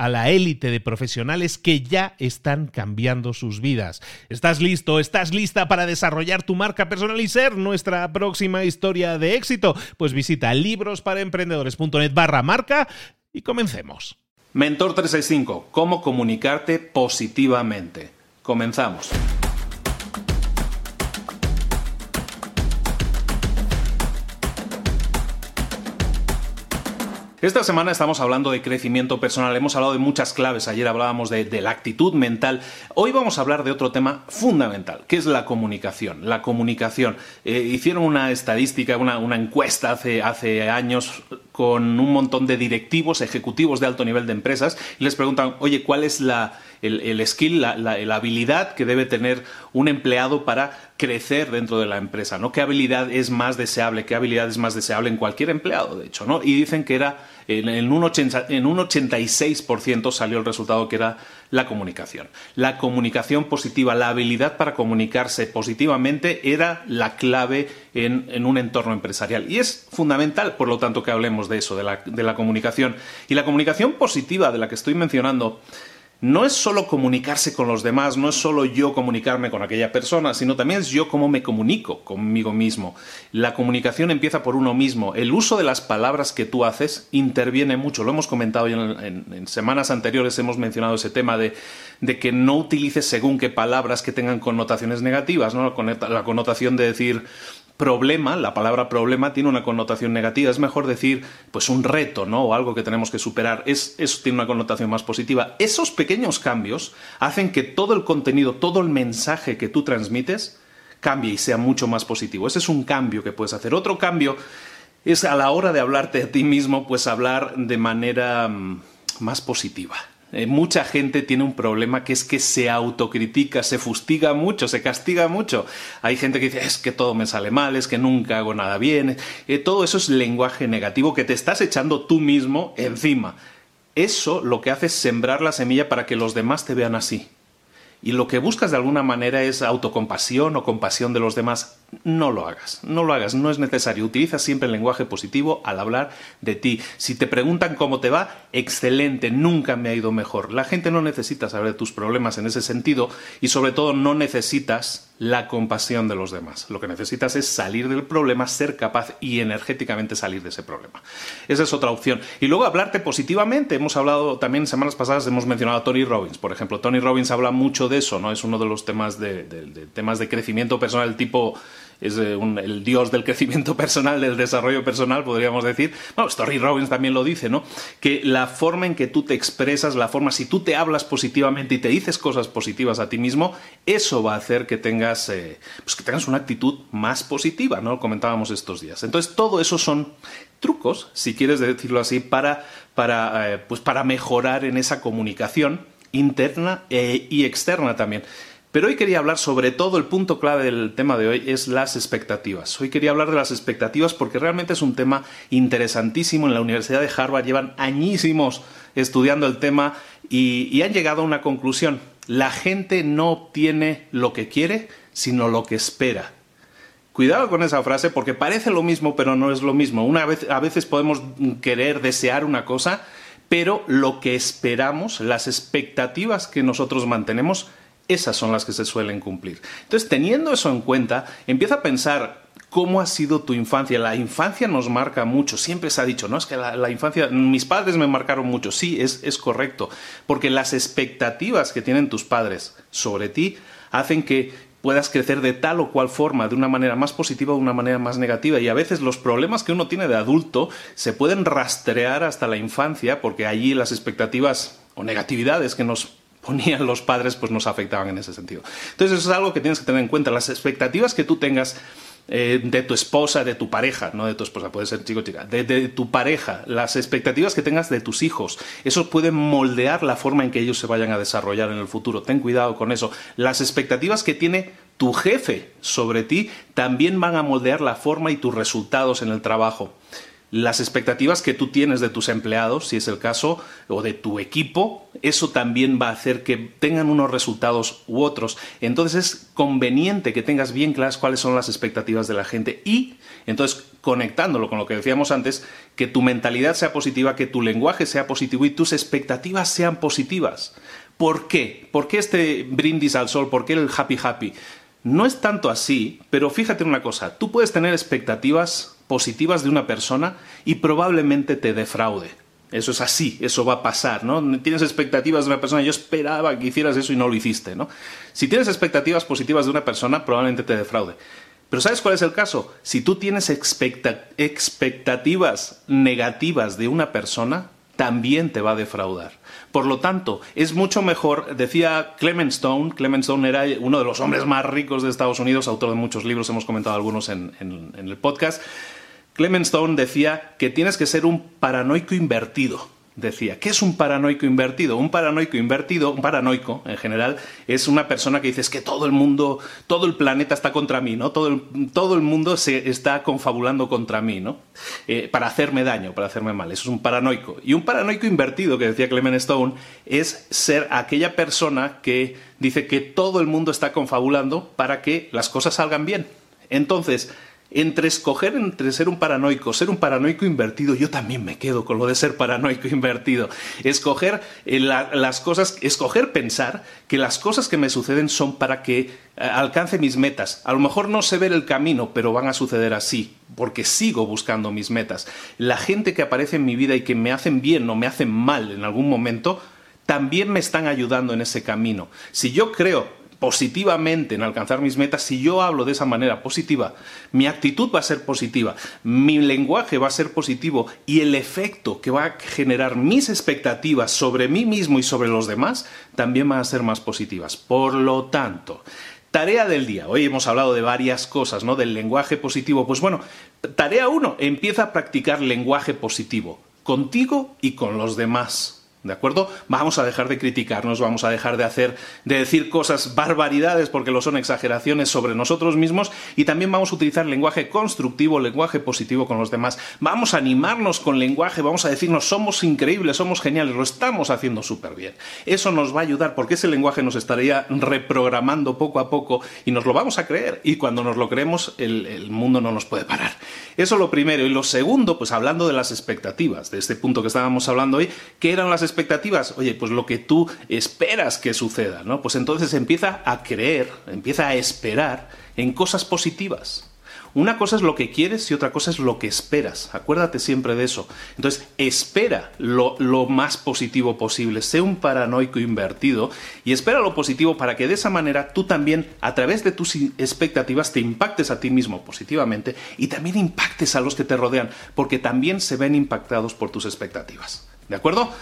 a la élite de profesionales que ya están cambiando sus vidas. ¿Estás listo? ¿Estás lista para desarrollar tu marca personal y ser nuestra próxima historia de éxito? Pues visita librosparaemprendedores.net barra marca y comencemos. Mentor 365, ¿cómo comunicarte positivamente? Comenzamos. Esta semana estamos hablando de crecimiento personal, hemos hablado de muchas claves, ayer hablábamos de, la actitud mental, hoy vamos a hablar de otro tema fundamental, que es la comunicación. La comunicación. Eh, hicieron una estadística, una, encuesta hace, años con un montón de directivos, ejecutivos de alto nivel de empresas, y les preguntan, oye, ¿cuál es la, el, skill, la, la, habilidad que debe tener un empleado para crecer dentro de la empresa, ¿no? ¿Qué habilidad es más deseable? ¿Qué habilidad es más deseable en cualquier empleado, de hecho, ¿no? Y dicen que era en, un, 86% salió el resultado que era la comunicación. La comunicación positiva, la habilidad para comunicarse positivamente era la clave en, un entorno empresarial. Y es fundamental, por lo tanto, que hablemos de eso, de la comunicación. Y la comunicación positiva de la que estoy mencionando no es solo comunicarse con los demás, no es solo yo comunicarme con aquella persona, sino también es yo cómo me comunico conmigo mismo. La comunicación empieza por uno mismo. El uso de las palabras que tú haces interviene mucho. Lo hemos comentado en, en, semanas anteriores, hemos mencionado ese tema de, que no utilices según qué palabras que tengan connotaciones negativas, ¿no? La connotación de decir problema, la palabra problema tiene una connotación negativa, es mejor decir pues un reto, ¿no? o algo que tenemos que superar, es, eso tiene una connotación más positiva. Esos pequeños cambios hacen que todo el contenido, todo el mensaje que tú transmites cambie y sea mucho más positivo. Ese es un cambio que puedes hacer. Otro cambio es a la hora de hablarte a ti mismo, pues hablar de manera mm, más positiva. Eh, mucha gente tiene un problema que es que se autocritica, se fustiga mucho, se castiga mucho. Hay gente que dice, es que todo me sale mal, es que nunca hago nada bien. Eh, todo eso es lenguaje negativo que te estás echando tú mismo encima. Eso lo que hace es sembrar la semilla para que los demás te vean así. Y lo que buscas de alguna manera es autocompasión o compasión de los demás no lo hagas, no lo hagas, no es necesario. Utiliza siempre el lenguaje positivo al hablar de ti. Si te preguntan cómo te va, excelente, nunca me ha ido mejor. La gente no necesita saber tus problemas en ese sentido y sobre todo no necesitas la compasión de los demás. Lo que necesitas es salir del problema, ser capaz y energéticamente salir de ese problema. Esa es otra opción. Y luego hablarte positivamente. Hemos hablado también semanas pasadas, hemos mencionado a Tony Robbins, por ejemplo. Tony Robbins habla mucho de eso, ¿no? Es uno de los temas de, de temas de crecimiento personal tipo es eh, el dios del crecimiento personal, del desarrollo personal, podríamos decir. Bueno, Story Robbins también lo dice, ¿no? Que la forma en que tú te expresas, la forma, si tú te hablas positivamente y te dices cosas positivas a ti mismo, eso va a hacer que tengas, eh, pues que tengas una actitud más positiva, ¿no? Lo comentábamos estos días. Entonces, todo eso son trucos, si quieres decirlo así, para, para, eh, pues para mejorar en esa comunicación interna y externa también. Pero hoy quería hablar sobre todo, el punto clave del tema de hoy es las expectativas. Hoy quería hablar de las expectativas porque realmente es un tema interesantísimo. En la Universidad de Harvard llevan añísimos estudiando el tema y, y han llegado a una conclusión. La gente no obtiene lo que quiere, sino lo que espera. Cuidado con esa frase porque parece lo mismo, pero no es lo mismo. Una vez, a veces podemos querer, desear una cosa, pero lo que esperamos, las expectativas que nosotros mantenemos, esas son las que se suelen cumplir. Entonces, teniendo eso en cuenta, empieza a pensar cómo ha sido tu infancia. La infancia nos marca mucho. Siempre se ha dicho, no es que la, infancia, mis padres me marcaron mucho. Sí, es, es correcto. Porque las expectativas que tienen tus padres sobre ti hacen que puedas crecer de tal o cual forma, de una manera más positiva o de una manera más negativa. Y a veces los problemas que uno tiene de adulto se pueden rastrear hasta la infancia porque allí las expectativas o negatividades que nos ponían los padres, pues nos afectaban en ese sentido. Entonces eso es algo que tienes que tener en cuenta. Las expectativas que tú tengas eh, de tu esposa, de tu pareja, no de tu esposa, puede ser chico o chica, de, de, tu pareja, las expectativas que tengas de tus hijos, eso puede moldear la forma en que ellos se vayan a desarrollar en el futuro. Ten cuidado con eso. Las expectativas que tiene tu jefe sobre ti también van a moldear la forma y tus resultados en el trabajo las expectativas que tú tienes de tus empleados, si es el caso, o de tu equipo, eso también va a hacer que tengan unos resultados u otros. Entonces es conveniente que tengas bien claras cuáles son las expectativas de la gente y, entonces, conectándolo con lo que decíamos antes, que tu mentalidad sea positiva, que tu lenguaje sea positivo y tus expectativas sean positivas. ¿Por qué? ¿Por qué este brindis al sol? ¿Por qué el happy happy? No es tanto así, pero fíjate en una cosa, tú puedes tener expectativas positivas de una persona y probablemente te defraude. Eso es así, eso va a pasar, ¿no? Tienes expectativas de una persona, yo esperaba que hicieras eso y no lo hiciste, ¿no? Si tienes expectativas positivas de una persona, probablemente te defraude. Pero ¿sabes cuál es el caso? Si tú tienes expectativas negativas de una persona, también te va a defraudar. Por lo tanto, es mucho mejor, decía Clement Stone, Clement Stone era uno de los hombres más ricos de Estados Unidos, autor de muchos libros, hemos comentado algunos en, en el podcast, Clement Stone decía que tienes que ser un paranoico invertido. Decía, ¿qué es un paranoico invertido? Un paranoico invertido, un paranoico en general, es una persona que dice que todo el mundo, todo el planeta está contra mí, ¿no? Todo el, mundo se está confabulando contra mí, ¿no? Eh, para hacerme daño, para hacerme mal. Eso es un paranoico. Y un paranoico invertido, que decía Clement Stone, es ser aquella persona que dice que todo el mundo está confabulando para que las cosas salgan bien. Entonces, entre escoger entre ser un paranoico, ser un paranoico invertido, yo también me quedo con lo de ser paranoico invertido. Escoger eh, las cosas, escoger pensar que las cosas que me suceden son para que eh, alcance mis metas. A lo mejor no sé ver el camino, pero van a suceder así, porque sigo buscando mis metas. La gente que aparece en mi vida y que me hacen bien o me hacen mal en algún momento, también me están ayudando en ese camino. Si yo creo positivamente en alcanzar mis metas, si yo hablo de esa manera positiva, mi actitud va a ser positiva, mi lenguaje va a ser positivo y el efecto que va a generar mis expectativas sobre mí mismo y sobre los demás también van a ser más positivas. Por lo tanto, Tarea del día. Hoy hemos hablado de varias cosas, ¿no? Del lenguaje positivo. Pues bueno, tarea uno, empieza a practicar lenguaje positivo, contigo y con los demás. ¿De acuerdo? Vamos a dejar de criticarnos, vamos a dejar de hacer, de decir cosas barbaridades porque lo son exageraciones sobre nosotros mismos y también vamos a utilizar lenguaje constructivo, lenguaje positivo con los demás. Vamos a animarnos con lenguaje, vamos a decirnos somos increíbles, somos geniales, lo estamos haciendo súper bien. Eso nos va a ayudar porque ese lenguaje nos estaría reprogramando poco a poco y nos lo vamos a creer y cuando nos lo creemos el, mundo no nos puede parar. Eso es lo primero. Y lo segundo, pues hablando de las expectativas, de este punto que estábamos hablando hoy, ¿qué eran las expectativas? Oye, pues lo que tú esperas que suceda, ¿no? Pues entonces empieza a creer, empieza a esperar en cosas positivas. Una cosa es lo que quieres y otra cosa es lo que esperas. Acuérdate siempre de eso. Entonces, espera lo, más positivo posible. Sé un paranoico invertido y espera lo positivo para que de esa manera tú también, a través de tus expectativas, te impactes a ti mismo positivamente y también impactes a los que te rodean, porque también se ven impactados por tus expectativas. ¿De acuerdo?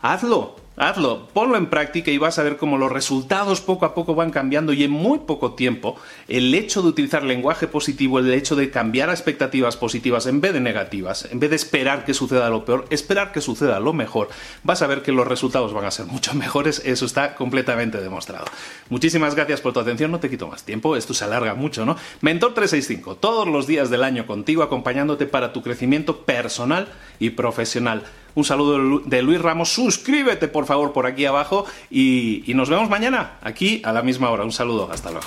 Hazlo, Hazlo, ponlo en práctica y vas a ver cómo los resultados poco a poco van cambiando y en muy poco tiempo el hecho de utilizar lenguaje positivo, el hecho de cambiar expectativas positivas en vez de negativas, en vez de esperar que suceda lo peor, esperar que suceda lo mejor, vas a ver que los resultados van a ser mucho mejores, eso está completamente demostrado. Muchísimas gracias por tu atención, no te quito más tiempo, esto se alarga mucho, ¿no? Mentor 365, todos los días del año contigo acompañándote para tu crecimiento personal y profesional. Un saludo de Luis Ramos. Suscríbete, por favor, por aquí abajo y, y nos vemos mañana, aquí a la misma hora. Un saludo. Hasta luego.